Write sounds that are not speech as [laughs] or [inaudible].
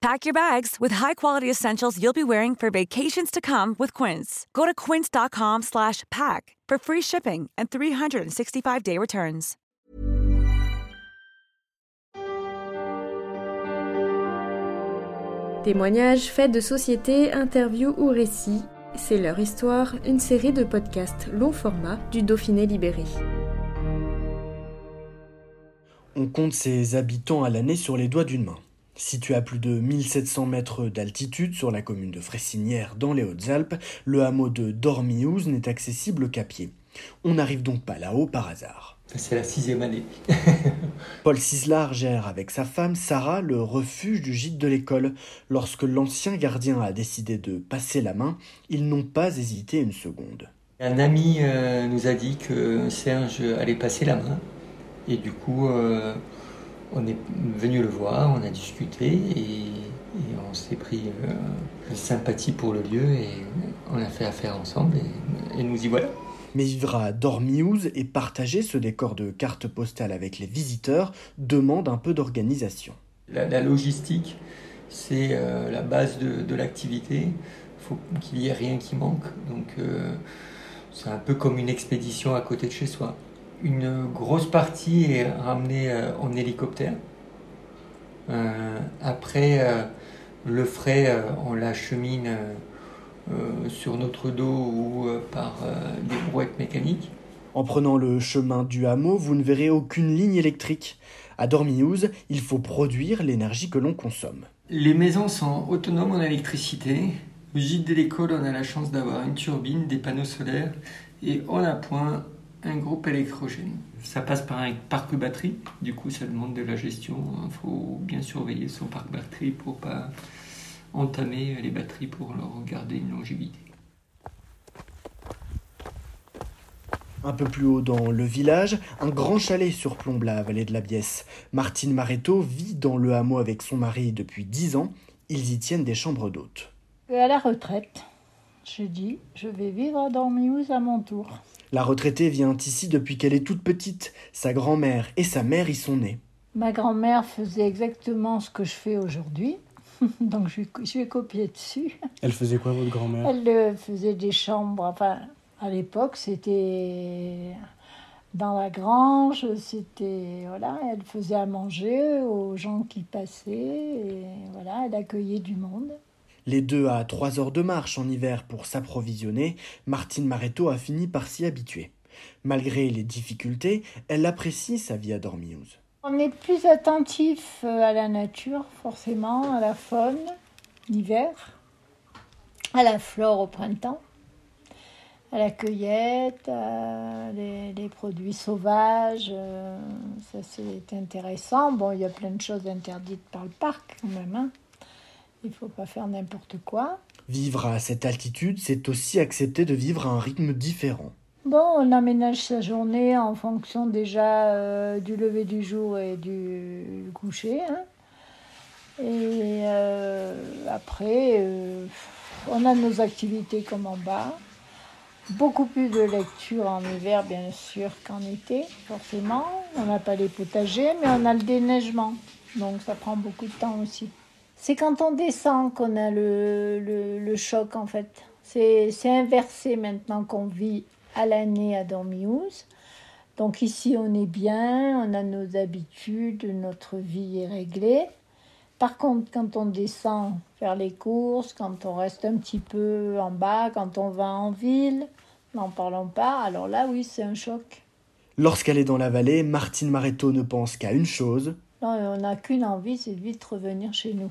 Pack your bags with high-quality essentials you'll be wearing for vacations to come with Quince. Go to quince.com/pack for free shipping and 365-day returns. Témoignages, faits de société, interviews ou récits, c'est leur histoire, une série de podcasts long format du Dauphiné libéré. On compte ses habitants à l'année sur les doigts d'une main. Situé à plus de 1700 mètres d'altitude sur la commune de Fressinière dans les Hautes-Alpes, le hameau de Dormiouz n'est accessible qu'à pied. On n'arrive donc pas là-haut par hasard. C'est la sixième année. [laughs] Paul Cislar gère avec sa femme Sarah le refuge du gîte de l'école. Lorsque l'ancien gardien a décidé de passer la main, ils n'ont pas hésité une seconde. Un ami euh, nous a dit que Serge allait passer la main. Et du coup, euh, on est venu le voir, on a discuté et, et on s'est pris euh, sympathie pour le lieu et on a fait affaire ensemble et, et nous y voilà. Mais vivre à Dormiouz et partager ce décor de carte postale avec les visiteurs demande un peu d'organisation. La, la, logistique, c'est euh, la base de, de l'activité. Il faut qu'il n'y ait rien qui manque. Donc euh, c'est un peu comme une expédition à côté de chez soi. Une grosse partie est ramenée euh, en hélicoptère. Euh, après, euh, le frais, on l'achemine euh, sur notre dos ou par des brouettes mécaniques. En prenant le chemin du hameau, vous ne verrez aucune ligne électrique. À Dormiouz, il faut produire l'énergie que l'on consomme. Les maisons sont autonomes en électricité. Au gîte de l'école, on a la chance d'avoir une turbine, des panneaux solaires et on appoint un groupe électrogène. Ça passe par un parc batterie, du coup ça demande de la gestion. Il faut bien surveiller son parc batterie pour pas entamer les batteries pour leur garder une longévité. Un peu plus haut dans le village, un grand chalet surplombe la vallée de la Biesse. Martine Maréto vit dans le hameau avec son mari depuis dix ans. Ils y tiennent des chambres d'hôtes. À la retraite, je dis, je vais vivre à Dormiouz à mon tour. La retraitée vient ici depuis qu'elle est toute petite. Sa grand-mère et sa mère y sont nées. Ma grand-mère faisait exactement ce que je fais aujourd'hui. [laughs] Donc je, je vais copier dessus. Elle faisait quoi, votre grand-mère? Elle euh, faisait des chambres. Enfin, à l'époque, c'était dans la grange. C'était voilà, elle faisait à manger aux gens qui passaient. Et voilà, elle accueillait du monde. Les deux à trois heures de marche en hiver pour s'approvisionner, Martine Maréto a fini par s'y habituer. Malgré les difficultés, elle apprécie sa vie à Dormiouz. On est plus attentif euh, à la nature, forcément, à la faune, l'hiver, à la flore au printemps, à la cueillette, à les, les produits sauvages. euh, Ça, c'est intéressant. Bon, il y a plein de choses interdites par le parc, quand même. hein. Il ne faut pas faire n'importe quoi. Vivre à cette altitude, c'est aussi accepter de vivre à un rythme différent. Bon, on aménage sa journée en fonction déjà euh, du lever du jour et du, coucher. hein. Et euh, après, euh, on a nos activités comme en bas. Beaucoup plus de lecture en hiver, bien sûr, qu'en été, forcément. On n'a pas les potagers, mais on a le déneigement. Donc ça prend beaucoup de temps aussi. C'est quand on descend qu'on a le, le, le choc, en fait. C'est inversé maintenant qu'on vit à l'année à Dormiouz. Donc ici, on est bien, on a nos habitudes, notre vie est réglée. Par contre, quand on descend faire les courses, quand on reste un petit peu en bas, quand on va en ville, n'en parlons pas, alors là, oui, c'est un choc. Lorsqu'elle est dans la vallée, Martine Maréto ne pense qu'à une chose, Non, on n'a qu'une envie, c'est de vite revenir chez nous.